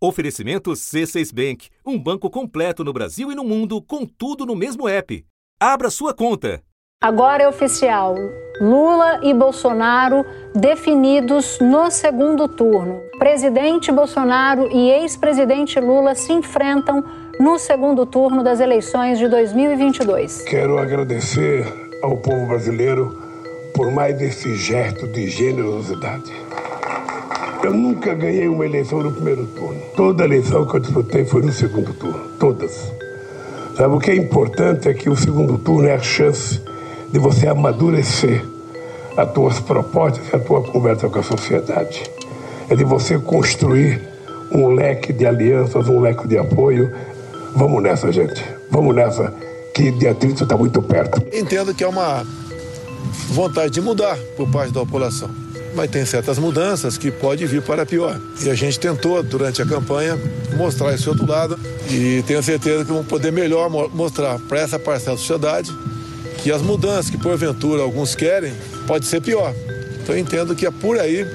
Oferecimento C6 Bank, um banco completo no Brasil e no mundo, com tudo no mesmo app. Abra sua conta. Agora é oficial. Lula e Bolsonaro definidos no segundo turno. Presidente Bolsonaro e ex-presidente Lula se enfrentam no segundo turno das eleições de 2022. Quero agradecer ao povo brasileiro por mais esse gesto de generosidade. Eu nunca ganhei uma eleição no primeiro turno. Toda eleição que eu disputei foi no segundo turno. Todas. Sabe, o que é importante é que o segundo turno é a chance de você amadurecer as tuas propostas e a tua conversa com a sociedade. É de você construir um leque de alianças, um leque de apoio. Vamos nessa, gente. Vamos nessa, que dia 30 está muito perto. Entendo que é uma vontade de mudar por parte da população mas tem certas mudanças que pode vir para pior. E a gente tentou, durante a campanha, mostrar esse outro lado e tenho certeza que vamos poder melhor mostrar para essa parcela da sociedade que as mudanças que porventura alguns querem pode ser pior. Então eu entendo que é por aí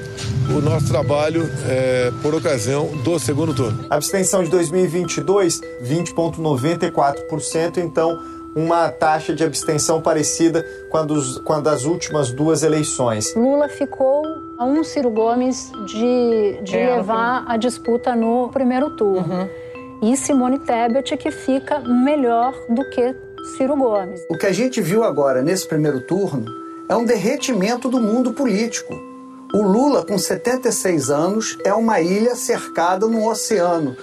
o nosso trabalho é, por ocasião do segundo turno. A abstenção de 2022, 20,94%, então uma taxa de abstenção parecida com a, dos, com a das últimas duas eleições. Lula ficou a um Ciro Gomes de, de é, levar a disputa no primeiro turno. Uhum. E Simone Tebet que fica melhor do que Ciro Gomes. O que a gente viu agora nesse primeiro turno é um derretimento do mundo político. O Lula, com 76 anos, é uma ilha cercada no oceano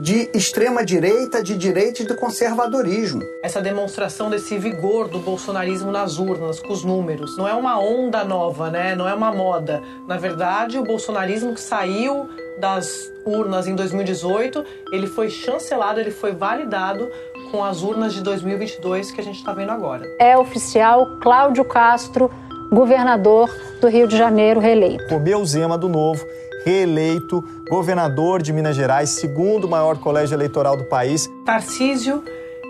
de extrema-direita, de direita e de conservadorismo. Essa demonstração desse vigor do bolsonarismo nas urnas, com os números, não é uma onda nova, né? não é uma moda. Na verdade, o bolsonarismo que saiu das urnas em 2018, ele foi chancelado, ele foi validado com as urnas de 2022 que a gente está vendo agora. É oficial Cláudio Castro, governador do Rio de Janeiro, reeleito. Comeu Zema do Novo reeleito governador de Minas Gerais, segundo maior colégio eleitoral do país. Tarcísio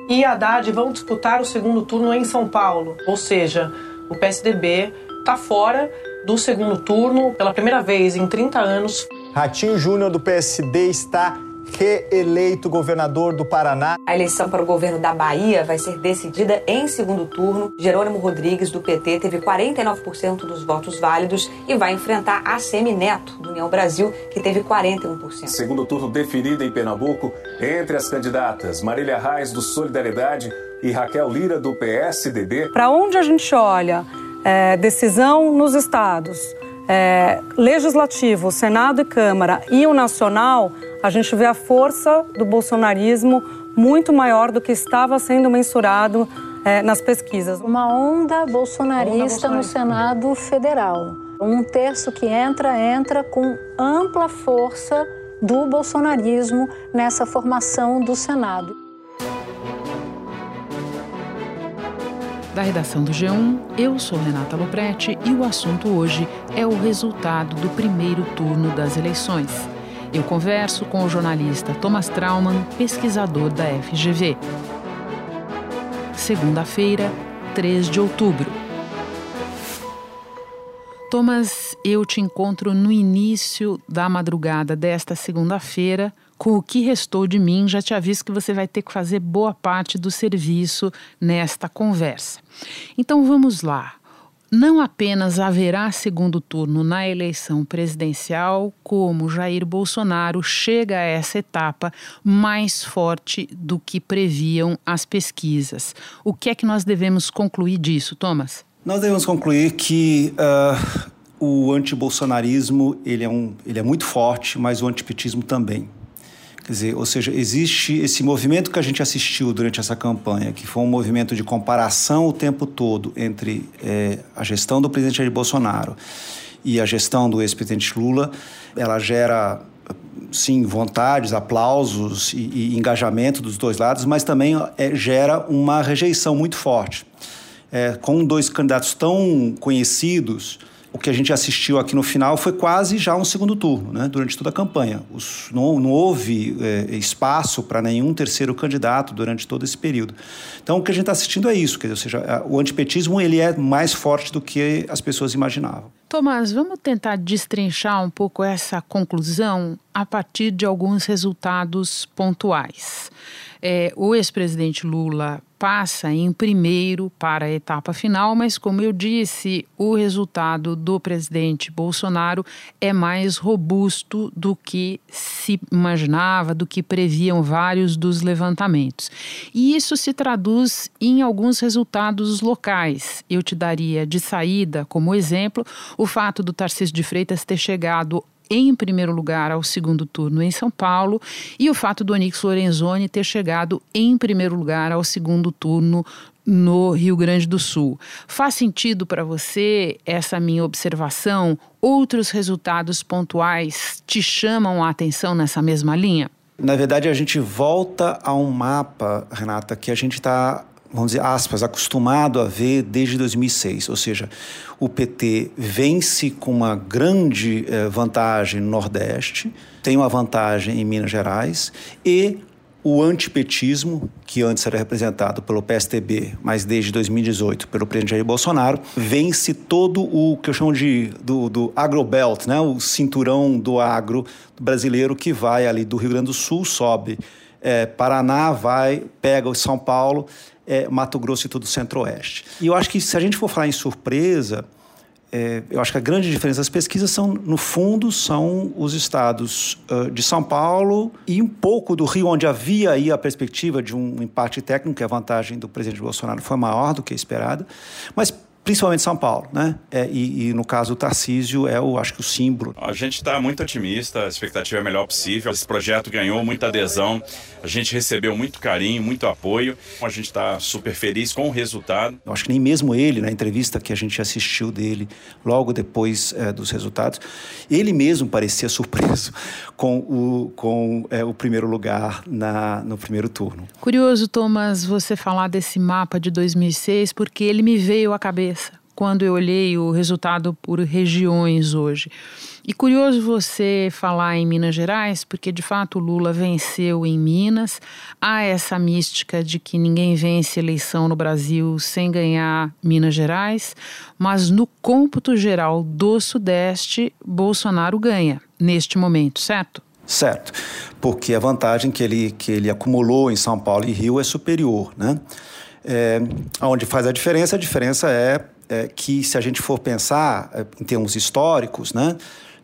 e Haddad vão disputar o segundo turno em São Paulo, ou seja, o PSDB está fora do segundo turno pela primeira vez em 30 anos. Ratinho Júnior do PSD está reeleito governador do Paraná. A eleição para o governo da Bahia vai ser decidida em segundo turno. Jerônimo Rodrigues, do PT, teve 49% dos votos válidos e vai enfrentar a Neto, do União Brasil, que teve 41%. Segundo turno definido em Pernambuco entre as candidatas Marília Reis, do Solidariedade, e Raquel Lira, do PSDB. Para onde a gente olha, é, decisão nos estados, é, legislativo, Senado e Câmara e o nacional, a gente vê a força do bolsonarismo muito maior do que estava sendo mensurado é, nas pesquisas. Uma onda bolsonarista, onda bolsonarista no Senado Federal. Um terço que entra, entra com ampla força do bolsonarismo nessa formação do Senado. Da redação do G1, eu sou Renata Loprete e o assunto hoje é o resultado do primeiro turno das eleições. Eu converso com o jornalista Thomas Trauman, pesquisador da FGV. Segunda-feira, 3 de outubro. Thomas, eu te encontro no início da madrugada desta segunda-feira. Com o que restou de mim, já te aviso que você vai ter que fazer boa parte do serviço nesta conversa. Então vamos lá não apenas haverá segundo turno na eleição presidencial, como Jair Bolsonaro chega a essa etapa mais forte do que previam as pesquisas. O que é que nós devemos concluir disso, Thomas? Nós devemos concluir que uh, o antibolsonarismo ele é, um, ele é muito forte, mas o antipetismo também. Quer dizer, ou seja, existe esse movimento que a gente assistiu durante essa campanha, que foi um movimento de comparação o tempo todo entre é, a gestão do presidente Jair Bolsonaro e a gestão do ex-presidente Lula, ela gera sim vontades, aplausos e, e, engajamento dos dois lados, mas também é, gera uma rejeição muito forte. É, com dois candidatos tão conhecidos, o que a gente assistiu aqui no final foi quase já um segundo turno, né, durante toda a campanha. Os, não, não, houve é, espaço para nenhum terceiro candidato durante todo esse período. Então, o que a gente está assistindo é isso, quer dizer, ou seja, o antipetismo ele é mais forte do que as pessoas imaginavam. Tomás, vamos tentar destrinchar um pouco essa conclusão. A partir de alguns resultados pontuais. É, o ex-presidente Lula passa em primeiro para a etapa final, mas, como eu disse, o resultado do presidente Bolsonaro é mais robusto do que se imaginava, do que previam vários dos levantamentos. E isso se traduz em alguns resultados locais. Eu te daria de saída, como exemplo, o fato do Tarcísio de Freitas ter chegado em primeiro lugar ao segundo turno em São Paulo e o fato do Onix Lorenzoni ter chegado em primeiro lugar ao segundo turno no Rio Grande do Sul. Faz sentido para você essa minha observação? Outros resultados pontuais te chamam a atenção nessa mesma linha? Na verdade, a gente volta a um mapa, Renata, que a gente está vamos dizer, aspas, acostumado a ver desde 2006. Ou seja, o PT vence com uma grande eh, vantagem no Nordeste, tem uma vantagem em Minas Gerais e o antipetismo, que antes era representado pelo PSTB, mas desde 2018 pelo presidente Jair Bolsonaro, vence todo o que eu chamo de do, do agrobelt, né? o cinturão do agro brasileiro que vai ali do Rio Grande do Sul, sobe é, Paraná, vai, pega o São Paulo é, Mato Grosso e todo o Centro-Oeste. E eu acho que se a gente for falar em surpresa, é, eu acho que a grande diferença das pesquisas são, no fundo, são os estados uh, de São Paulo e um pouco do Rio, onde havia aí a perspectiva de um empate técnico, que a vantagem do presidente Bolsonaro foi maior do que a esperada, mas principalmente São Paulo, né? É, e, e, no caso o Tarcísio é o, acho que o símbolo. A gente está muito otimista, a expectativa é a melhor possível. Esse projeto ganhou muita adesão, a gente recebeu muito carinho, muito apoio. A gente está super feliz com o resultado. Eu acho que nem mesmo ele, na entrevista que a gente assistiu dele logo depois é, dos resultados, ele mesmo parecia surpreso com o, com é, o primeiro lugar na, no primeiro turno. Curioso, Thomas, você falar desse mapa de 2006, porque ele me veio à cabeça cabeça quando eu olhei o resultado por regiões hoje. E curioso você falar em Minas Gerais, porque de fato Lula venceu em Minas. Há essa mística de que ninguém vence eleição no Brasil sem ganhar Minas Gerais, mas no cômputo geral do Sudeste, Bolsonaro ganha neste momento, certo? Certo, porque a vantagem que ele, que ele acumulou em São Paulo e Rio é superior, né? É, onde faz a diferença, a diferença é, é, que se a gente for pensar é, em termos históricos, né,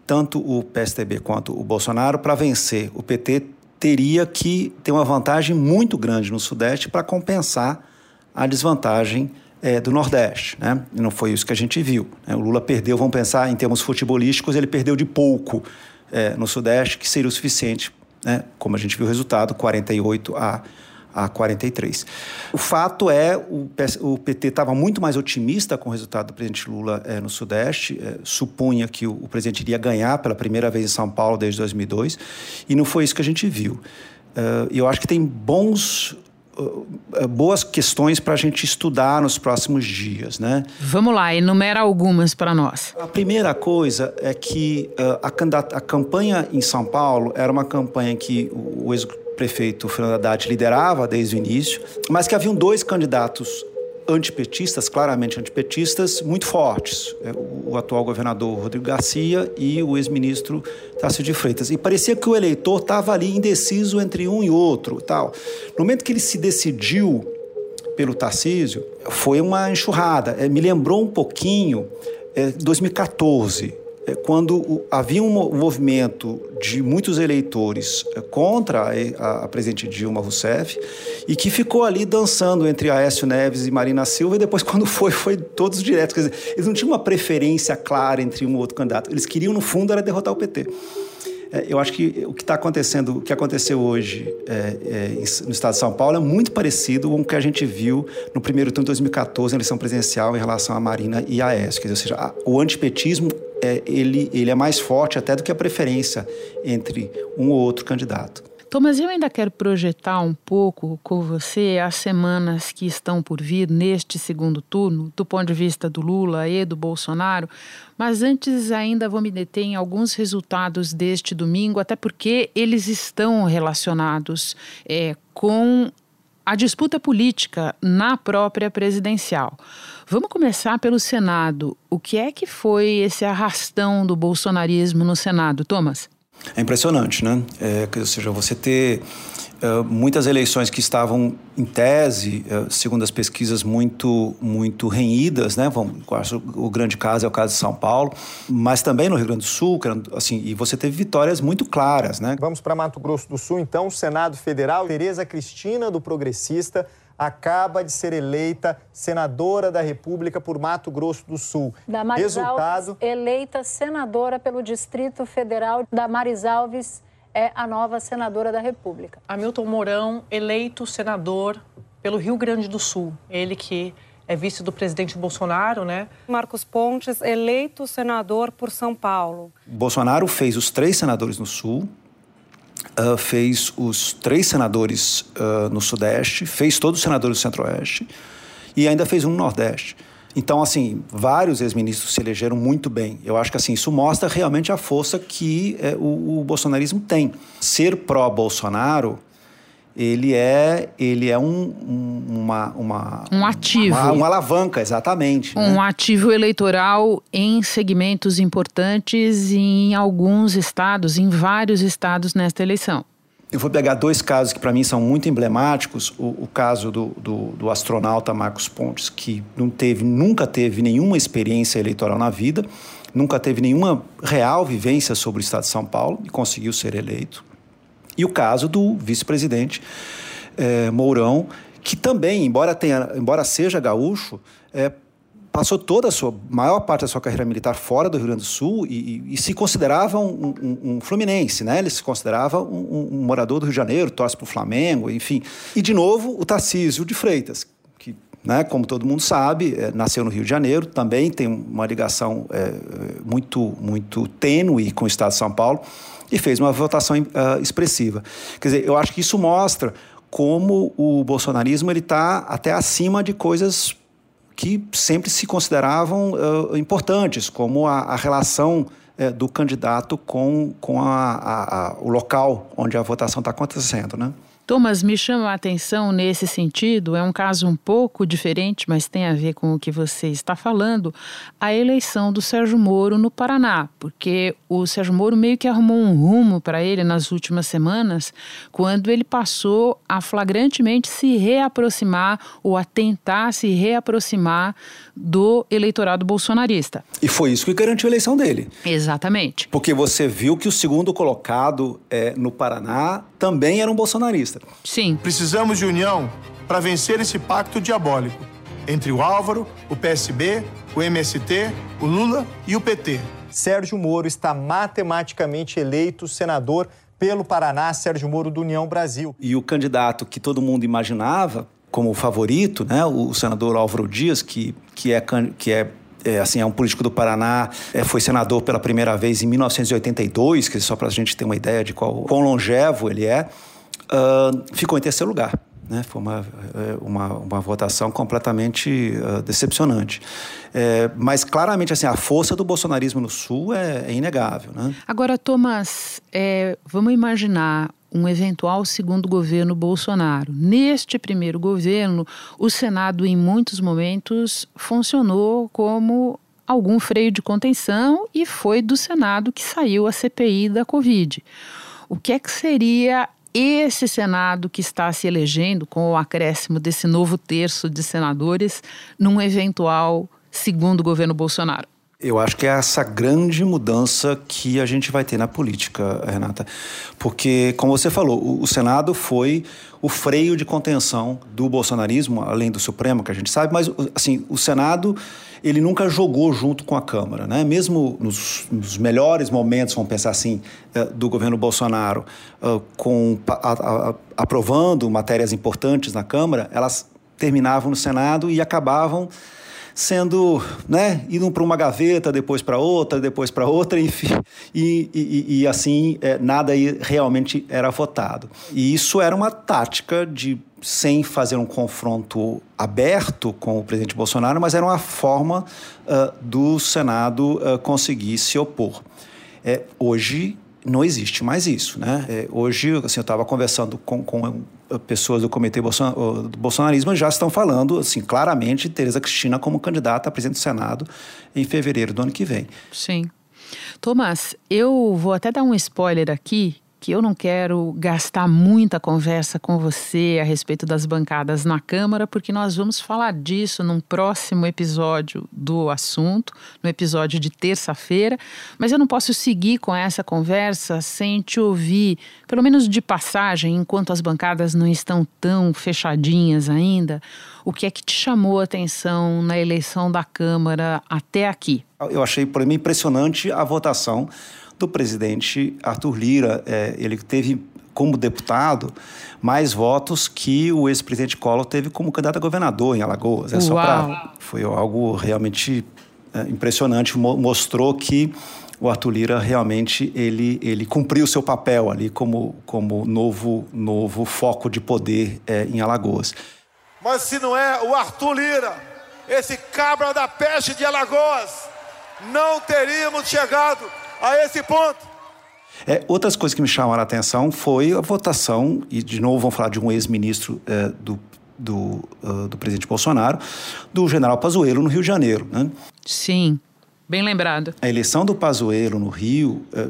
tanto o PSDB quanto o Bolsonaro, para vencer o PT, teria que ter uma vantagem muito grande no Sudeste para compensar a desvantagem é, do Nordeste. Né? E não foi isso que a gente viu. Né? O Lula perdeu, vamos pensar em termos futebolísticos, ele perdeu de pouco é, no Sudeste, que seria o suficiente, né? como a gente viu o resultado, 48 a a 43. O fato é, o, o PT estava muito mais otimista com o resultado do presidente Lula é, no Sudeste, é, supunha que o, o, presidente iria ganhar pela primeira vez em São Paulo desde 2002, e não foi isso que a gente viu. E eu acho que tem bons boas questões para a gente estudar nos próximos dias, né? Vamos lá, enumera algumas para nós. A primeira coisa é que uh, a, a, campanha em São Paulo era uma campanha que o, o prefeito Fernando Haddad liderava desde o início, mas que haviam dois candidatos antipetistas, claramente antipetistas, muito fortes. É, o atual governador Rodrigo Garcia e o ex-ministro Tássio de Freitas. E parecia que o eleitor estava ali indeciso entre um e outro. tal. No momento que ele se decidiu pelo Tarcísio, foi uma enxurrada. É, me lembrou um pouquinho é, 2014, é, quando havia um movimento de muitos eleitores é, contra a, presidente Dilma Rousseff e que ficou ali dançando entre Aécio Neves e Marina Silva e depois quando foi, foi todos diretos. Quer dizer, eles não tinham uma preferência clara entre um ou outro candidato. Eles queriam, no fundo, era derrotar o PT. É, eu acho que o que está acontecendo, o que aconteceu hoje é, é, no estado de São Paulo é muito parecido com o que a gente viu no primeiro turno de 2014, na eleição presidencial, em relação à Marina e a Aécio. Ou seja, o antipetismo é, ele, ele é mais forte até do que a preferência entre um ou outro candidato. Thomas, eu ainda quero projetar um pouco com você as semanas que estão por vir neste segundo turno, do ponto de vista do Lula e do Bolsonaro, mas antes ainda vou me deter em alguns resultados deste domingo, até porque eles estão relacionados é, com a disputa política na própria presidencial. Vamos começar pelo Senado. O que é que foi esse arrastão do bolsonarismo no Senado, Thomas? É impressionante, né? É, ou seja, você ter uh, muitas eleições que estavam em tese, uh, segundo as pesquisas, muito muito renhidas, né? Vamos, o grande caso é o caso de São Paulo, mas também no Rio Grande do Sul, assim, e você teve vitórias muito claras, né? Vamos para Mato Grosso do Sul, então, o Senado Federal, Tereza Cristina do Progressista acaba de ser eleita senadora da República por Mato Grosso do Sul. Resultado... Alves, eleita senadora pelo Distrito Federal. Damares Alves é a nova senadora da República. Hamilton Mourão, eleito senador pelo Rio Grande do Sul. Ele que é vice do presidente Bolsonaro, né? Marcos Pontes, eleito senador por São Paulo. Bolsonaro fez os três senadores no Sul, uh, fez os três senadores uh, no Sudeste, fez todos os senadores do Centro-Oeste e ainda fez um no Nordeste. Então, assim, vários ex-ministros se elegeram muito bem. Eu acho que assim isso mostra realmente a força que é, o, o bolsonarismo tem. Ser pró-Bolsonaro ele é ele é um, um uma, uma um ativo uma, uma alavanca exatamente um né? ativo eleitoral em segmentos importantes em alguns estados em vários estados nesta eleição eu vou pegar dois casos que para mim são muito emblemáticos. O, o caso do, do, do, astronauta Marcos Pontes que não teve nunca teve nenhuma experiência eleitoral na vida nunca teve nenhuma real vivência sobre o estado de São Paulo e conseguiu ser eleito. E o caso do vice-presidente é, Mourão, que também, embora, tenha, embora seja gaúcho, é, passou toda a sua maior parte da sua carreira militar fora do Rio Grande do Sul e, e, e se considerava um, um, um, fluminense, né? Ele se considerava um, um morador do Rio de Janeiro, torce para o Flamengo, enfim. E de novo o Tarcísio de Freitas, que, né, como todo mundo sabe, é, nasceu no Rio de Janeiro, também tem uma ligação é, muito muito tênue com o Estado de São Paulo e fez uma votação uh, expressiva. Quer dizer, eu acho que isso mostra como o bolsonarismo ele está até acima de coisas que sempre se consideravam uh, importantes, como a, a relação uh, do candidato com, com a, a, o local onde a votação está acontecendo, né? Thomas, me chama a atenção nesse sentido, é um caso um pouco diferente, mas tem a ver com o que você está falando, a eleição do Sérgio Moro no Paraná, porque o Sérgio Moro meio que arrumou um rumo para ele nas últimas semanas, quando ele passou a flagrantemente se reaproximar ou a tentar se reaproximar do eleitorado bolsonarista. E foi isso que garantiu a eleição dele. Exatamente. Porque você viu que o segundo colocado é, no Paraná também era um bolsonarista. Sim. Precisamos de união para vencer esse pacto diabólico entre o Álvaro, o PSB, o MST, o Lula e o PT. Sérgio Moro está matematicamente eleito senador pelo Paraná, Sérgio Moro do União Brasil. E o candidato que todo mundo imaginava como favorito, né, o senador Álvaro Dias, que, que é, que é é, assim, é um político do Paraná, é, foi senador pela primeira vez em 1982, que só para a gente ter uma ideia de qual, quão longevo ele é, uh, ficou em terceiro lugar. Né? Foi uma, é, uma, uma votação completamente uh, decepcionante. É, mas claramente assim, a força do bolsonarismo no Sul é, é inegável. Né? Agora, Thomas, é, vamos imaginar um eventual segundo governo Bolsonaro. Neste primeiro governo, o Senado, em muitos momentos, funcionou como algum freio de contenção e foi do Senado que saiu a CPI da Covid. O que é que seria esse Senado que está se elegendo com o acréscimo desse novo terço de senadores num eventual segundo governo Bolsonaro? Eu acho que é essa grande mudança que a gente vai ter na política, Renata. Porque, como você falou, o Senado foi o freio de contenção do bolsonarismo, além do Supremo, que a gente sabe, mas assim, o Senado ele nunca jogou junto com a Câmara, né? Mesmo nos, nos melhores momentos, vamos pensar assim, eh, do governo Bolsonaro, eh, com a, a, aprovando matérias importantes na Câmara, elas terminavam no Senado e acabavam sendo, né, indo para uma gaveta, depois para outra, depois para outra, enfim, e, e, e assim é, nada realmente era votado. E isso era uma tática de sem fazer um confronto aberto com o presidente Bolsonaro, mas era uma forma uh, do Senado uh, conseguir se opor. É, hoje não existe mais isso, né? É, hoje, assim, eu estava conversando com, com pessoas do comitê do bolsonarismo já estão falando, assim, claramente, Tereza Cristina como candidata a presidente do Senado em fevereiro do ano que vem. Sim. Thomas, eu vou até dar um spoiler aqui, que eu não quero gastar muita conversa com você a respeito das bancadas na Câmara, porque nós vamos falar disso num próximo episódio do assunto, no episódio de terça-feira. Mas eu não posso seguir com essa conversa sem te ouvir, pelo menos de passagem, enquanto as bancadas não estão tão fechadinhas ainda. O que é que te chamou a atenção na eleição da Câmara até aqui? Eu achei, por mim, impressionante a votação do presidente Arthur Lira. É, ele teve como deputado mais votos que o ex-presidente Collor teve como candidato a governador em Alagoas. É só pra, foi algo realmente é, impressionante, mostrou que o Arthur Lira realmente ele, ele cumpriu o seu papel ali como, como novo, novo foco de poder é, em Alagoas. Mas se não é o Arthur Lira, esse cabra da peste de Alagoas, não teríamos chegado a esse ponto. É, outras coisas que me chamaram a atenção foi a votação, e de novo vamos falar de um ex-ministro é, do, do, uh, do presidente Bolsonaro, do general Pazuello no Rio de Janeiro. Né? Sim, bem lembrado. A eleição do Pazuello no Rio, é,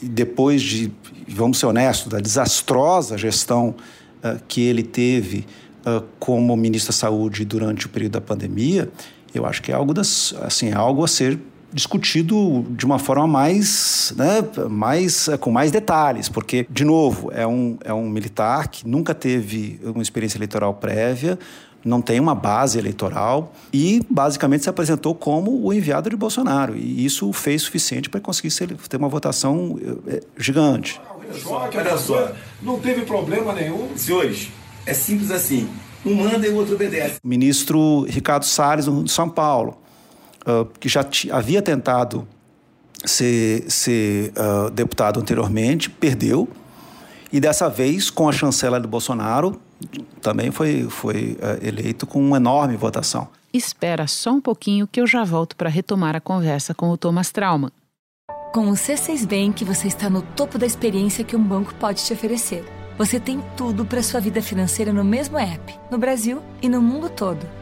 depois de, vamos ser honestos, da desastrosa gestão é, que ele teve é, como ministro da Saúde durante o período da pandemia, eu acho que é algo, das, assim, é algo a ser discutido de uma forma mais, né, mais com mais detalhes, porque de novo é um, é um militar que nunca teve uma experiência eleitoral prévia, não tem uma base eleitoral e basicamente se apresentou como o enviado de Bolsonaro e isso fez suficiente para conseguir ter uma votação é, gigante. Olha só, não teve problema nenhum. Senhores, é simples assim. Um manda e o outro obedece. Ministro Ricardo Salles, de São Paulo, uh, que já havia tentado ser, ser uh, deputado anteriormente, perdeu. E dessa vez, com a chancela do Bolsonaro, também foi, foi uh, eleito com uma enorme votação. Espera só um pouquinho que eu já volto para retomar a conversa com o Thomas Trauman. Com o C6 Bank, você está no topo da experiência que um banco pode te oferecer. Você tem tudo para sua vida financeira no mesmo app, no Brasil e no mundo todo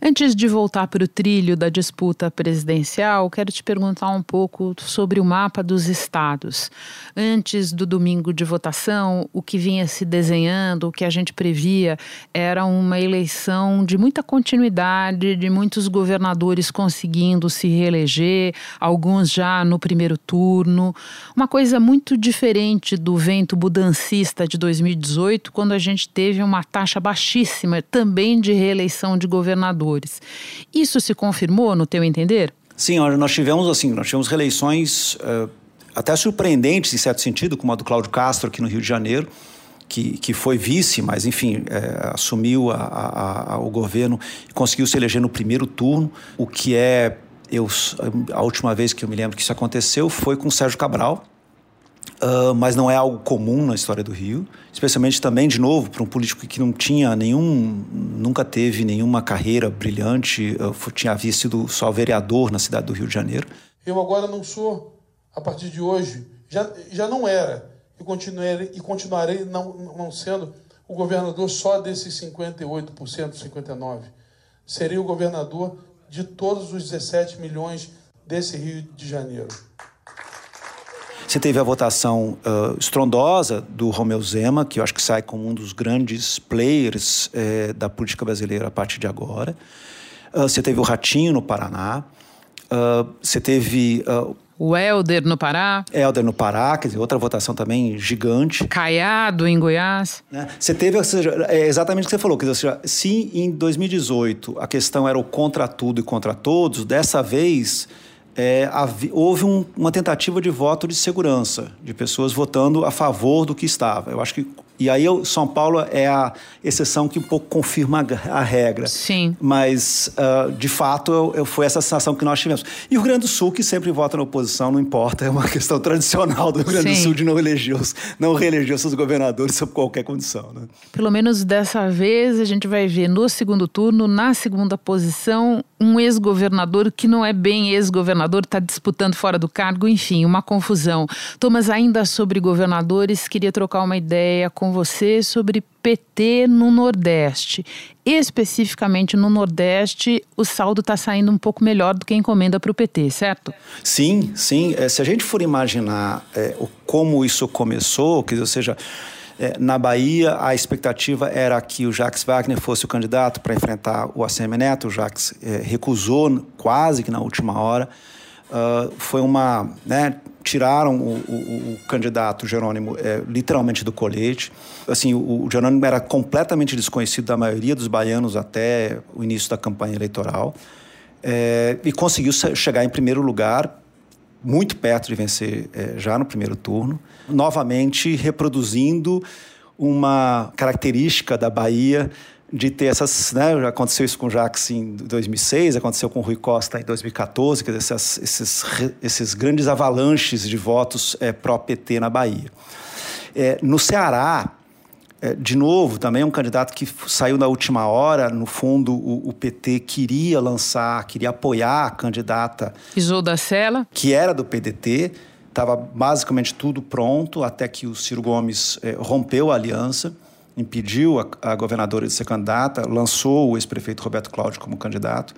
Antes de voltar para o trilho da disputa presidencial, quero te perguntar um pouco sobre o mapa dos estados. Antes do domingo de votação, o que vinha se desenhando, o que a gente previa, era uma eleição de muita continuidade, de muitos governadores conseguindo se reeleger, alguns já no primeiro turno. Uma coisa muito diferente do vento mudancista de 2018, quando a gente teve uma taxa baixíssima também de reeleição de governadores. Isso se confirmou, no teu entender? Sim, nós tivemos assim, nós tivemos reeleições uh, até surpreendentes em certo sentido, como a do Cláudio Castro aqui no Rio de Janeiro, que, que foi vice, mas enfim, é, assumiu a, a, a, o governo e conseguiu se eleger no primeiro turno, o que é eu, a última vez que eu me lembro que isso aconteceu foi com o Sérgio Cabral, Uh, mas não é algo comum na história do Rio, especialmente também, de novo, para um político que não tinha nenhum, nunca teve nenhuma carreira brilhante, uh, tinha sido só vereador na cidade do Rio de Janeiro. Eu agora não sou, a partir de hoje, já, já não era, e continuarei, e continuarei não, não sendo o governador só desses 58%, 59%. Serei o governador de todos os 17 milhões desse Rio de Janeiro. Você teve a votação uh, estrondosa do Romeu Zema, que eu acho que sai como um dos grandes players eh, da política brasileira a partir de agora. Uh, você teve o Ratinho no Paraná. Uh, você teve o Helder no Pará. Helder no Pará, quer dizer, outra votação também gigante. Caiado em Goiás. Né? Você teve, ou seja, é exatamente o que você falou, quer dizer, se em 2018 a questão era o contra tudo e contra todos, dessa vez é, houve um, uma tentativa de voto de segurança, de pessoas votando a favor do que estava. Eu acho que E aí o São Paulo é a exceção que um pouco confirma a, a regra. Sim. Mas, uh, de fato, eu, eu, foi essa sensação que nós tivemos. E o Rio Grande do Sul, que sempre vota na oposição, não importa, é uma questão tradicional do Rio Grande Sim. do Sul de não eleger, os, não reeleger seus governadores sob qualquer condição. Né? Pelo menos dessa vez, a gente vai ver no segundo turno, na segunda posição, um ex-governador que não é bem ex-governador, está disputando fora do cargo, enfim, uma confusão. Thomas, ainda sobre governadores, queria trocar uma ideia com você sobre PT no Nordeste. Especificamente no Nordeste, o saldo está saindo um pouco melhor do que a encomenda para o PT, certo? Sim, sim. É, se a gente for imaginar é, como isso começou, quer dizer, ou seja, é, na Bahia, a expectativa era que o Jacques Wagner fosse o candidato para enfrentar o ACM Neto. O Jacques é, recusou quase que na última hora. Uh, foi uma. Né, tiraram o, o, o, candidato Jerônimo é, literalmente do colete. Assim, o, o, Jerônimo era completamente desconhecido da maioria dos baianos até o início da campanha eleitoral. É, e conseguiu chegar em primeiro lugar, muito perto de vencer é, já no primeiro turno, novamente reproduzindo uma característica da Bahia de ter essas, né, aconteceu isso com o Jacques em 2006, aconteceu com o Rui Costa em 2014, quer dizer, essas, esses, esses grandes avalanches de votos é, pró-PT na Bahia. É, no Ceará, é, de novo, também um candidato que saiu na última hora, no fundo o, o PT queria lançar, queria apoiar a candidata... Isolda Sela. Que era do PDT, estava basicamente tudo pronto, até que o Ciro Gomes rompeu a aliança impediu a, a governadora de ser candidata, lançou o ex-prefeito Roberto Cláudio como candidato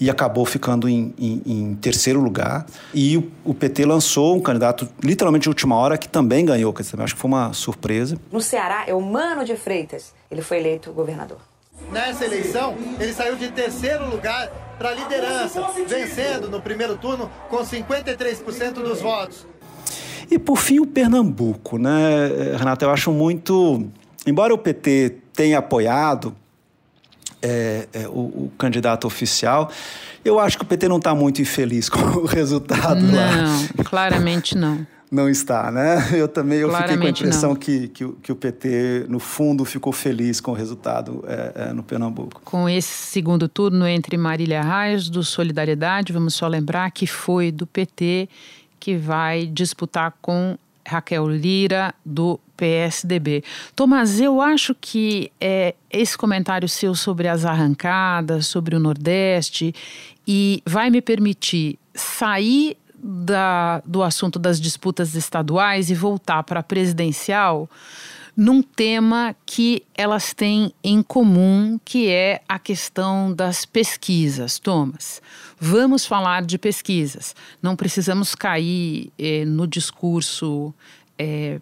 e acabou ficando em, em, em terceiro lugar. E o, o, PT lançou um candidato literalmente de última hora que também ganhou, que também acho que foi uma surpresa. No Ceará, é o Mano de Freitas. Ele foi eleito governador. Nessa eleição, ele saiu de terceiro lugar para a liderança, vencendo no primeiro turno com 53% dos votos. E por fim, o Pernambuco, né, Renato? Eu acho muito embora o PT tenha apoiado é, é, o, o, candidato oficial, eu acho que o PT não está muito infeliz com o resultado não, lá. Não, claramente não. Não está, né? Eu também eu fiquei com a impressão que, que, que, o PT, no fundo, ficou feliz com o resultado é, é, no Pernambuco. Com esse segundo turno entre Marília Reis, do Solidariedade, vamos só lembrar que foi do PT que vai disputar com Raquel Lira, do PSDB. Tomás, eu acho que é, esse comentário seu sobre as arrancadas, sobre o Nordeste, e vai me permitir sair da, do assunto das disputas estaduais e voltar para a presidencial num tema que elas têm em comum, que é a questão das pesquisas. Thomas, vamos falar de pesquisas. Não precisamos cair eh, no discurso eh,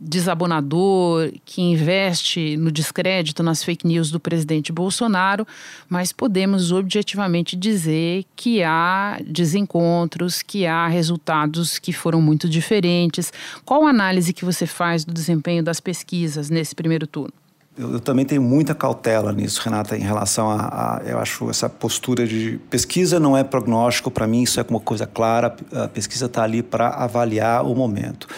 desabonador, que investe no descrédito, nas fake news do presidente Bolsonaro, mas podemos objetivamente dizer que há desencontros, que há resultados que foram muito diferentes. Qual a análise que você faz do desempenho das pesquisas nesse primeiro turno? Eu, eu, também tenho muita cautela nisso, Renata, em relação a, a, Eu acho essa postura de. Pesquisa não é prognóstico, para mim, isso é uma coisa clara. A pesquisa está ali para avaliar o momento.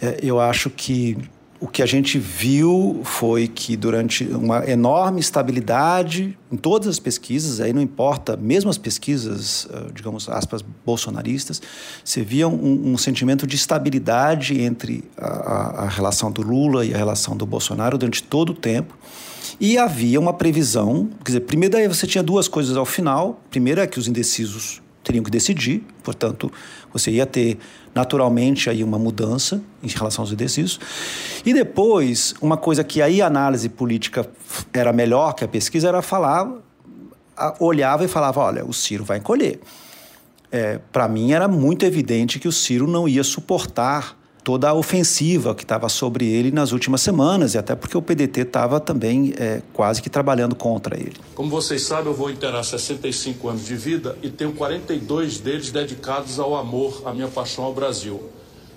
É, eu acho que o que a gente viu foi que durante uma enorme estabilidade em todas as pesquisas, aí não importa, mesmo as pesquisas, ah, digamos, aspas, bolsonaristas, você via um, um sentimento de estabilidade entre a, a, relação do Lula e a relação do Bolsonaro durante todo o tempo. E havia uma previsão, quer dizer, primeiro daí você tinha duas coisas ao final. Primeiro é que os indecisos teriam que decidir, portanto, você ia ter naturalmente aí uma mudança em relação aos indecisos. E depois, uma coisa que aí a análise política era melhor que a pesquisa era falar, olhava e falava, olha, o Ciro vai encolher. É, Para mim era muito evidente que o Ciro não ia suportar toda a ofensiva que estava sobre ele nas últimas semanas, e até porque o PDT estava também é, quase que trabalhando contra ele. Como vocês sabem, eu vou inteirar 65 anos de vida e tenho 42 deles dedicados ao amor, à minha paixão ao Brasil.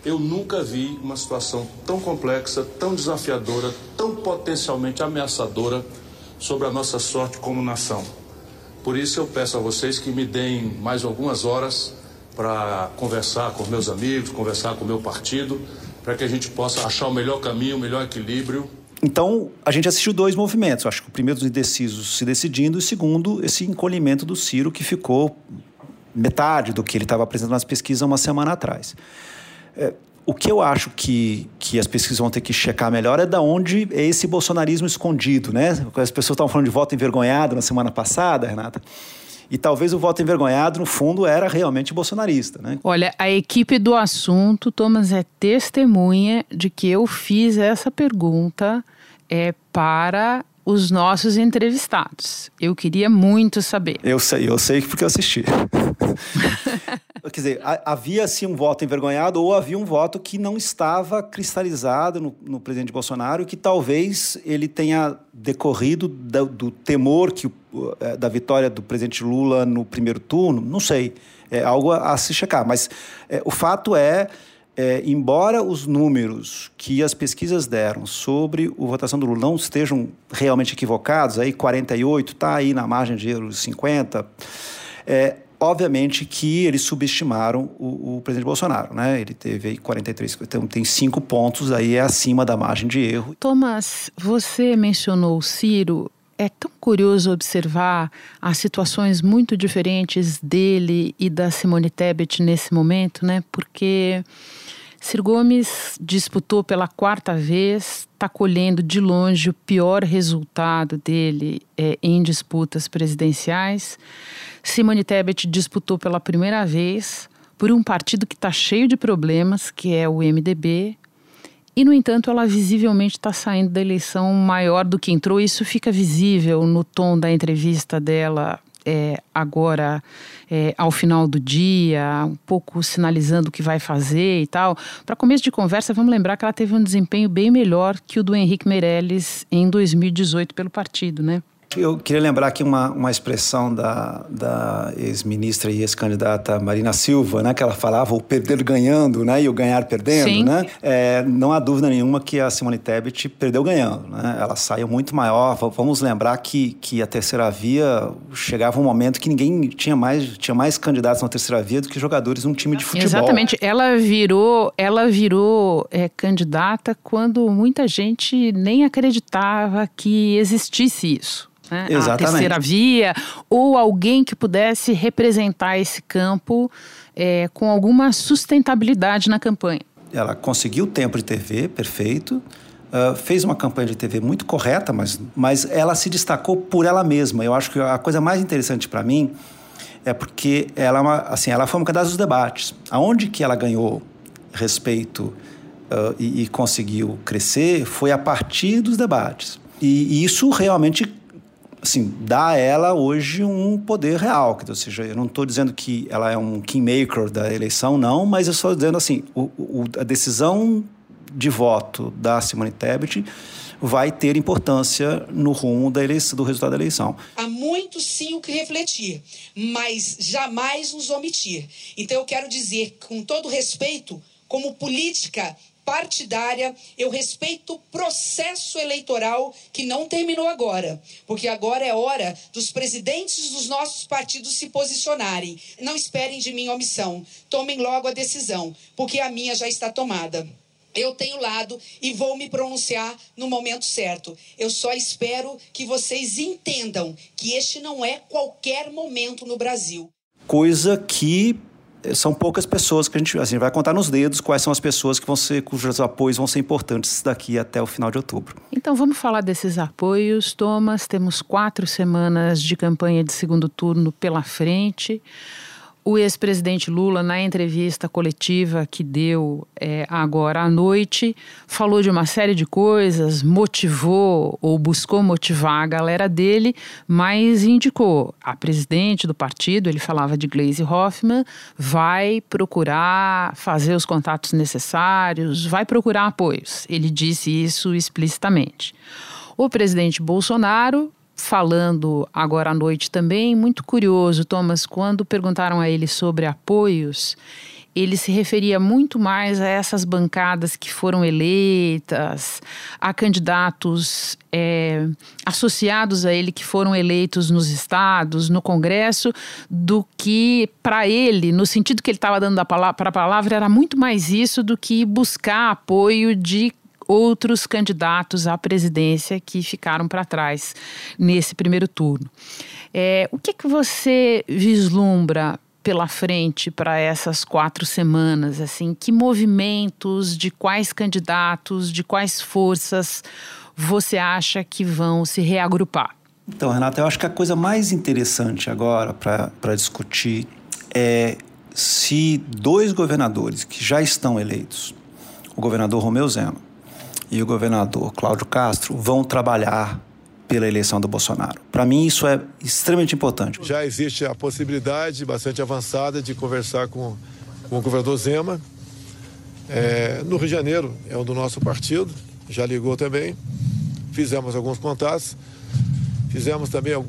Eu nunca vi uma situação tão complexa, tão desafiadora, tão potencialmente ameaçadora sobre a nossa sorte como nação. Por isso eu peço a vocês que me deem mais algumas horas para conversar com meus amigos, conversar com o meu partido, para que a gente possa achar o melhor caminho, o melhor equilíbrio. Então, a gente assistiu dois movimentos. Acho que o primeiro, os indecisos se decidindo, e segundo, esse encolhimento do Ciro, que ficou metade do que ele estava apresentando nas pesquisas uma semana atrás. É, o que eu acho que, que as pesquisas vão ter que checar melhor é da onde é esse bolsonarismo escondido, né? As pessoas estavam falando de voto envergonhado na semana passada, Renata. E talvez o voto envergonhado, no fundo, era realmente bolsonarista. Né? Olha, a equipe do assunto, Thomas, é testemunha de que eu fiz essa pergunta é, para os nossos entrevistados. Eu queria muito saber. Eu sei, eu sei porque eu assisti. Quer dizer, havia sim um voto envergonhado ou havia um voto que não estava cristalizado no, no presidente Bolsonaro, que talvez ele tenha decorrido do, do temor que, é, da vitória do presidente Lula no primeiro turno. Não sei, é algo a, a se checar. Mas é, o fato é é, embora os números que as pesquisas deram sobre a votação do Lula não estejam realmente equivocados, aí 48 está aí na margem de erro 50, é, obviamente que eles subestimaram o, o, presidente Bolsonaro, né? Ele teve aí 43, então tem cinco pontos, aí é acima da margem de erro. Thomas, você mencionou o Ciro. É tão curioso observar as situações muito diferentes dele e da Simone Tebet nesse momento, né? Porque Ciro Gomes disputou pela quarta vez, está colhendo de longe o pior resultado dele é, em disputas presidenciais. Simone Tebet disputou pela primeira vez por um partido que está cheio de problemas, que é o MDB. E, no entanto, ela visivelmente está saindo da eleição maior do que entrou. Isso fica visível no tom da entrevista dela é, agora é, ao final do dia, um pouco sinalizando o que vai fazer e tal. Para começo de conversa, vamos lembrar que ela teve um desempenho bem melhor que o do Henrique Meirelles em 2018 pelo partido, né? Eu queria lembrar aqui uma, uma expressão da, da ex-ministra e ex-candidata Marina Silva, né, que ela falava o perder ganhando né, e o ganhar perdendo. Sim. Né? É, não há dúvida nenhuma que a Simone Tebet perdeu ganhando. Né? Ela saiu muito maior. Vamos lembrar que, que a terceira via chegava um momento que ninguém tinha mais, tinha mais candidatos na terceira via do que jogadores num time de futebol. Exatamente. Ela virou, ela virou é, candidata quando muita gente nem acreditava que existisse isso né? Exatamente. a terceira via, ou alguém que pudesse representar esse campo é, com alguma sustentabilidade na campanha. Ela conseguiu tempo de TV, perfeito. Uh, fez uma campanha de TV muito correta, mas, mas ela se destacou por ela mesma. Eu acho que a coisa mais interessante para mim é porque ela, é assim, ela foi uma das dos debates. Aonde que ela ganhou respeito uh, e, e, conseguiu crescer foi a partir dos debates. E, e isso realmente assim, dá a ela hoje um poder real. Ou seja, eu não estou dizendo que ela é um kingmaker da eleição, não, mas eu estou dizendo assim, o, o, a decisão de voto da Simone Tebet vai ter importância no rumo da eleição, do resultado da eleição. Há muito sim o que refletir, mas jamais nos omitir. Então eu quero dizer, com todo respeito, como política partidária, eu respeito o processo eleitoral que não terminou agora, porque agora é hora dos presidentes dos nossos partidos se posicionarem. Não esperem de mim omissão, tomem logo a decisão, porque a minha já está tomada. Eu tenho lado e vou me pronunciar no momento certo. Eu só espero que vocês entendam que este não é qualquer momento no Brasil. Coisa que são poucas pessoas que a gente, assim, vai contar nos dedos quais são as pessoas que vão ser, cujos apoios vão ser importantes daqui até o final de outubro. Então vamos falar desses apoios, Thomas. Temos quatro semanas de campanha de segundo turno pela frente. O ex-presidente Lula, na entrevista coletiva que deu é, agora à noite, falou de uma série de coisas, motivou ou buscou motivar a galera dele, mas indicou a presidente do partido, ele falava de Gleisi Hoffmann, vai procurar fazer os contatos necessários, vai procurar apoios. Ele disse isso explicitamente. O presidente Bolsonaro falando agora à noite também, muito curioso, Thomas, quando perguntaram a ele sobre apoios, ele se referia muito mais a essas bancadas que foram eleitas, a candidatos é, associados a ele que foram eleitos nos estados, no Congresso, do que para ele, no sentido que ele estava dando para a palavra, era muito mais isso do que buscar apoio de outros candidatos à presidência que ficaram para trás nesse primeiro turno. É, o que, que você vislumbra pela frente para essas quatro semanas? Assim, que movimentos, de quais candidatos, de quais forças você acha que vão se reagrupar? Então, Renata, eu acho que a coisa mais interessante agora para discutir é se dois governadores que já estão eleitos, o governador Romeu Zema e o governador Cláudio Castro, vão trabalhar pela eleição do Bolsonaro. Para mim, isso é extremamente importante. Já existe a possibilidade bastante avançada de conversar com, com o governador Zema. É, no Rio de Janeiro, é o do nosso partido, já ligou também. Fizemos alguns contatos, fizemos também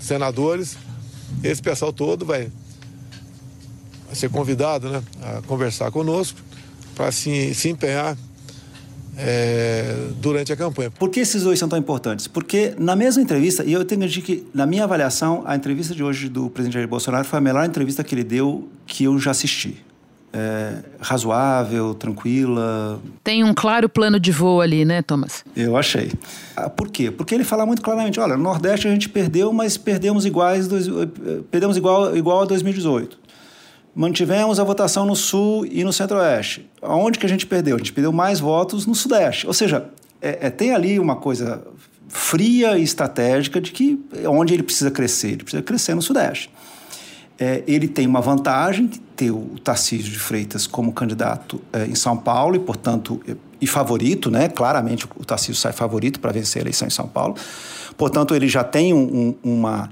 senadores. Esse pessoal todo vai, vai ser convidado né, a conversar conosco para se, se empenhar é, durante a campanha. Por que esses dois são tão importantes? Porque na mesma entrevista, e eu tenho que dizer que, na minha avaliação, a entrevista de hoje do presidente Jair Bolsonaro foi a melhor entrevista que ele deu que eu já assisti. É, razoável, tranquila. Tem um claro plano de voo ali, né, Thomas? Eu achei. Ah, por quê? Porque ele fala muito claramente: olha, no Nordeste a gente perdeu, mas perdemos iguais, dois, perdemos igual, igual a 2018 mantivemos a votação no Sul e no Centro-Oeste. Onde que a gente perdeu? A gente perdeu mais votos no Sudeste. Ou seja, é, é, tem ali uma coisa fria e estratégica de que onde ele precisa crescer, ele precisa crescer no Sudeste. É, ele tem uma vantagem de ter o Tarcísio de Freitas como candidato é, em São Paulo e, portanto, e favorito, né? Claramente o Tarcísio sai favorito para vencer a eleição em São Paulo. Portanto, ele já tem um, um, uma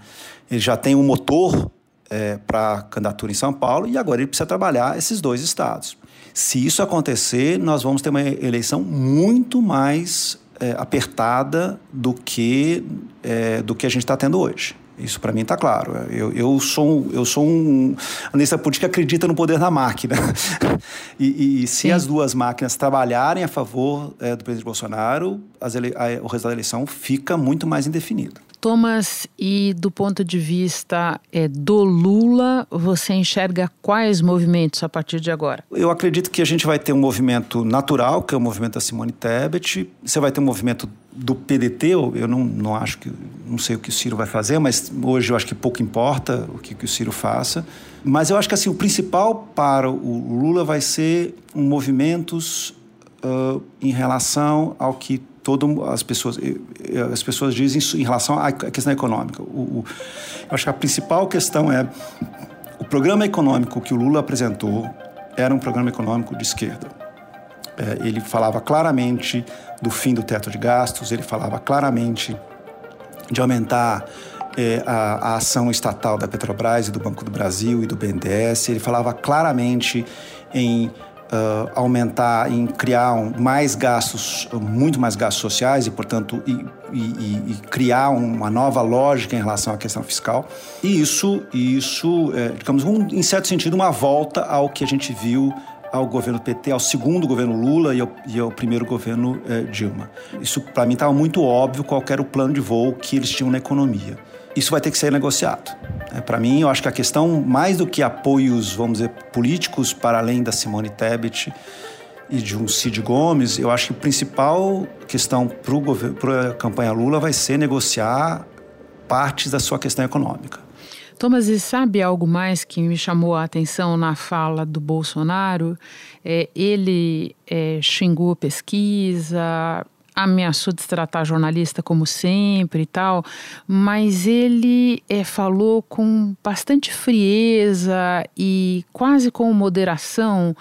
ele já tem um motor é, para a candidatura em São Paulo e agora ele precisa trabalhar esses dois estados. Se isso acontecer, nós vamos ter uma eleição muito mais é, apertada do que, é, do que a gente está tendo hoje. Isso para mim está claro. Eu, eu, sou, eu sou um analista político que acredita no poder da máquina. e, e, se Sim. as duas máquinas trabalharem a favor é, do presidente Bolsonaro, ele, a, o resultado da eleição fica muito mais indefinido. Thomas, e do ponto de vista é, do Lula, você enxerga quais movimentos a partir de agora? Eu acredito que a gente vai ter um movimento natural, que é o movimento da Simone Tebet. Você vai ter um movimento do PDT, eu não, não acho que não sei o que o Ciro vai fazer, mas hoje eu acho que pouco importa o que, que o Ciro faça. Mas eu acho que assim o principal para o Lula vai ser um movimentos uh, em relação ao que todo as pessoas as pessoas dizem em relação à questão econômica. O, o, acho que a principal questão é o programa econômico que o Lula apresentou era um programa econômico de esquerda. É, ele falava claramente do fim do teto de gastos, ele falava claramente de aumentar é, a, a, ação estatal da Petrobras e do Banco do Brasil e do BNDES, ele falava claramente em uh, aumentar, em criar mais gastos, muito mais gastos sociais e, portanto, e, e, e, criar uma nova lógica em relação à questão fiscal. E isso, isso é, digamos, um, em certo sentido, uma volta ao que a gente viu ao governo PT, ao segundo governo Lula e ao, e ao primeiro governo eh, Dilma. Isso, para mim, estava muito óbvio qual era o plano de voo que eles tinham na economia isso vai ter que ser negociado. É, Para mim, eu acho que a questão, mais do que apoios, vamos dizer, políticos para além da Simone Tebet e de um Cid Gomes, eu acho que a principal questão para a campanha Lula vai ser negociar partes da sua questão econômica. Thomas, e sabe algo mais que me chamou a atenção na fala do Bolsonaro? É, ele é, xingou pesquisa, ameaçou destratar jornalista como sempre e tal, mas ele é, falou com bastante frieza e quase com moderação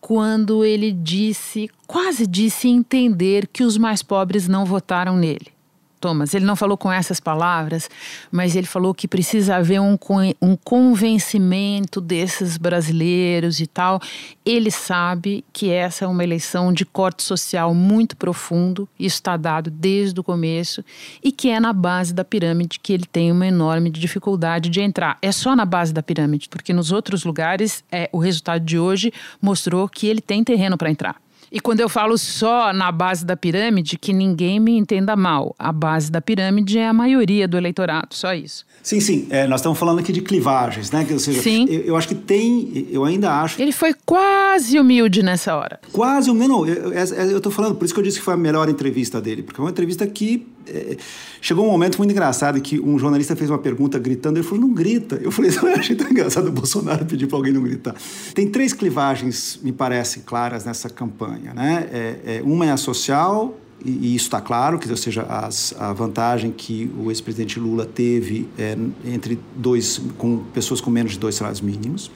quando ele disse, quase disse entender que os mais pobres não votaram nele. Thomas. Ele não falou com essas palavras, mas ele falou que precisa haver um, um convencimento desses brasileiros e tal. Ele sabe que essa é uma eleição de corte social muito profundo, isso está dado desde o começo, e que é na base da pirâmide que ele tem uma enorme dificuldade de entrar. É só na base da pirâmide, porque nos outros lugares é, o resultado de hoje mostrou que ele tem terreno para entrar. E quando eu falo só na base da pirâmide, que ninguém me entenda mal. A base da pirâmide é a maioria do eleitorado, só isso. Sim, sim. É, nós estamos falando aqui de clivagens, né? Ou seja, sim. Eu, eu, acho que tem, eu ainda acho. Ele foi quase humilde nessa hora. Quase humilde, não. Eu, eu falando, por isso que eu disse que foi a melhor entrevista dele, porque é uma entrevista que. É, chegou um momento muito engraçado que um jornalista fez uma pergunta gritando, ele falou: não grita. Eu falei: eu achei tão engraçado o Bolsonaro pedir para alguém não gritar. Tem três clivagens, me parecem claras nessa campanha, né? É, é, uma é a social, e, isso está claro, que, ou seja, as, a vantagem que o ex-presidente Lula teve é, entre dois, com pessoas com menos de dois salários mínimos.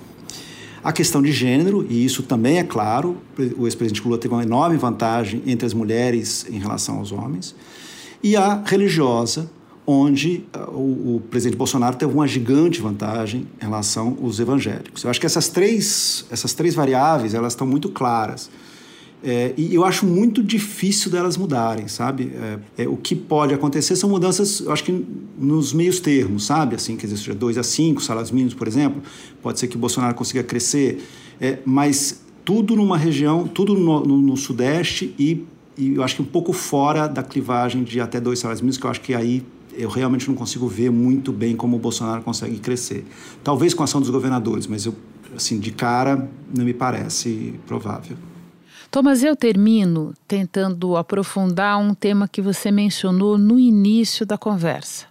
A questão de gênero, e isso também é claro, o ex-presidente Lula teve uma enorme vantagem entre as mulheres em relação aos homens. E a religiosa, onde uh, o, o, presidente Bolsonaro teve uma gigante vantagem em relação aos evangélicos. Eu acho que essas três, essas três variáveis elas estão muito claras. É, e eu acho muito difícil delas mudarem, sabe? É, é, o que pode acontecer são mudanças, eu acho que nos meios termos, sabe? Assim, quer dizer, seja 2 a 5 salários mínimos, por exemplo, pode ser que o Bolsonaro consiga crescer, mas tudo numa região, tudo no, no, no Sudeste e, e, eu acho que um pouco fora da clivagem de até dois salários mínimos, que eu acho que aí eu realmente não consigo ver muito bem como o Bolsonaro consegue crescer. Talvez com a ação dos governadores, mas eu, assim, de cara, não me parece provável. Thomas, eu termino tentando aprofundar um tema que você mencionou no início da conversa.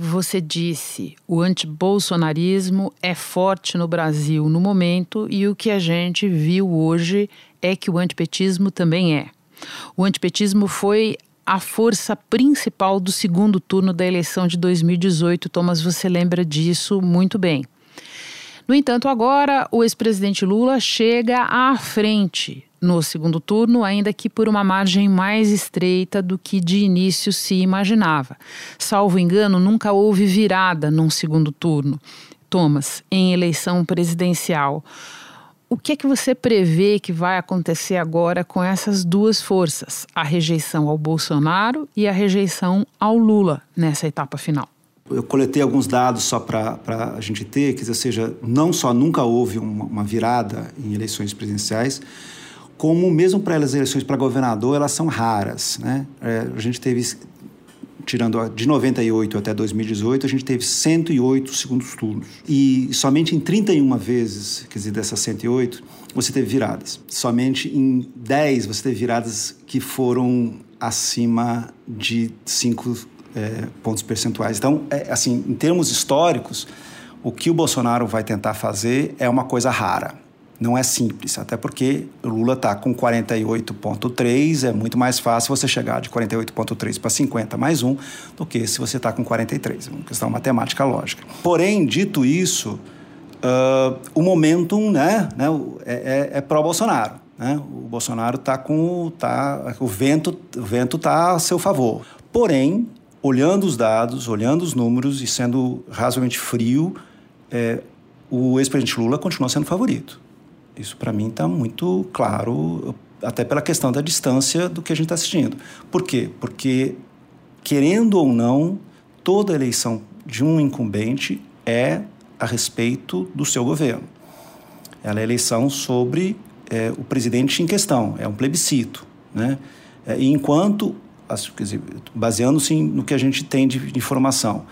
Você disse o antibolsonarismo é forte no Brasil no momento e o que a gente viu hoje é que o antipetismo também é. O antipetismo foi a força principal do segundo turno da eleição de 2018. Thomas, você lembra disso muito bem. No entanto, agora o ex-presidente Lula chega à frente no segundo turno, ainda que por uma margem mais estreita do que de início se imaginava. Salvo engano, nunca houve virada num segundo turno. Thomas, em eleição presidencial. O que é que você prevê que vai acontecer agora com essas duas forças, a rejeição ao Bolsonaro e a rejeição ao Lula nessa etapa final? Eu coletei alguns dados só para a gente ter, que, ou seja, não só nunca houve uma, uma virada em eleições presidenciais, como mesmo para as eleições para governador, elas são raras. Né? É, a gente teve, tirando de 98 até 2018, a gente teve 108 segundos turnos. E somente em 31 vezes, quer dizer, dessas 108, você teve viradas. Somente em 10 você teve viradas que foram acima de 5 é, pontos percentuais. Então, é, assim, em termos históricos, o que o Bolsonaro vai tentar fazer é uma coisa rara não é simples, até porque Lula está com 48,3, é muito mais fácil você chegar de 48,3 para 50 mais um do que se você está com 43, é uma questão matemática lógica. Porém, dito isso, uh, o momentum né, né, é, é, é pró-Bolsonaro. Né? O Bolsonaro está com. Tá, o vento o vento está a seu favor. Porém, olhando os dados, olhando os números e sendo razoavelmente frio, é, o ex-presidente Lula continua sendo favorito. Isso para mim está muito claro, até pela questão da distância do que a gente está assistindo. Por quê? Porque, querendo ou não, toda eleição de um incumbente é a respeito do seu governo. Ela é eleição sobre é, o presidente em questão, é um plebiscito. Né? É, enquanto, baseando-se no que a gente tem de informação,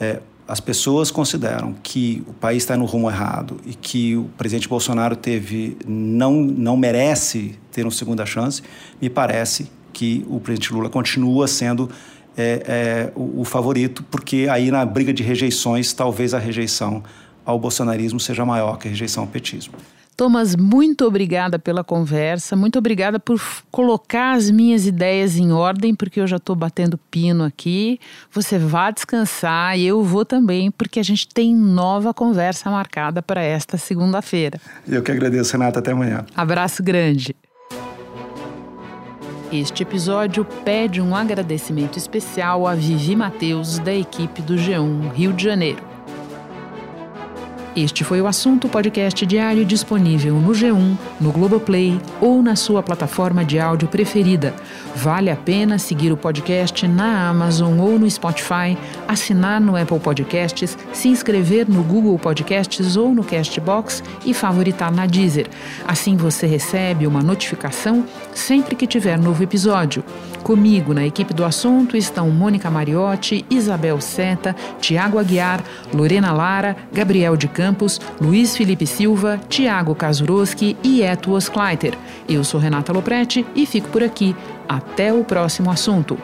é, as pessoas consideram que o país está no rumo errado e que o presidente Bolsonaro teve não não merece ter uma segunda chance, me parece que o presidente Lula continua sendo é, é, o, o favorito, porque aí na briga de rejeições, talvez a rejeição ao bolsonarismo seja maior que a rejeição ao petismo. Thomas, muito obrigada pela conversa, muito obrigada por colocar as minhas ideias em ordem, porque eu já estou batendo pino aqui. Você vá descansar e eu vou também, porque a gente tem nova conversa marcada para esta segunda-feira. Eu que agradeço, Renata. Até amanhã. Abraço grande. Este episódio pede um agradecimento especial a Vivi Mateus, da equipe do G1 Rio de Janeiro. Este foi o assunto podcast diário disponível no G1, no Globoplay ou na sua plataforma de áudio preferida. Vale a pena seguir o podcast na Amazon ou no Spotify, assinar no Apple Podcasts, se inscrever no Google Podcasts ou no Castbox e favoritar na Deezer. Assim você recebe uma notificação sempre que tiver novo episódio. Comigo na equipe do assunto estão Mônica Mariotti, Isabel Seta, Tiago Aguiar, Lorena Lara, Gabriel de Campos, Luiz Felipe Silva, Tiago Kazuroski e Eto Oskleiter. Eu sou Renata Loprete e fico por aqui. Até o próximo assunto.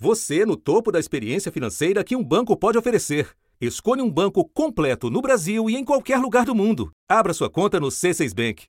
Você no topo da experiência financeira que um banco pode oferecer. Escolha um banco completo no Brasil e em qualquer lugar do mundo. Abra sua conta no C6 Bank.